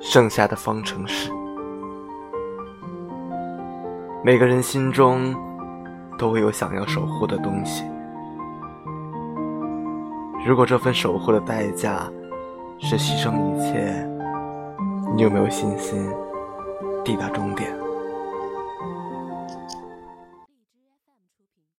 剩下的方程式。每个人心中都会有想要守护的东西。如果这份守护的代价是牺牲一切你有没有信心抵达终点？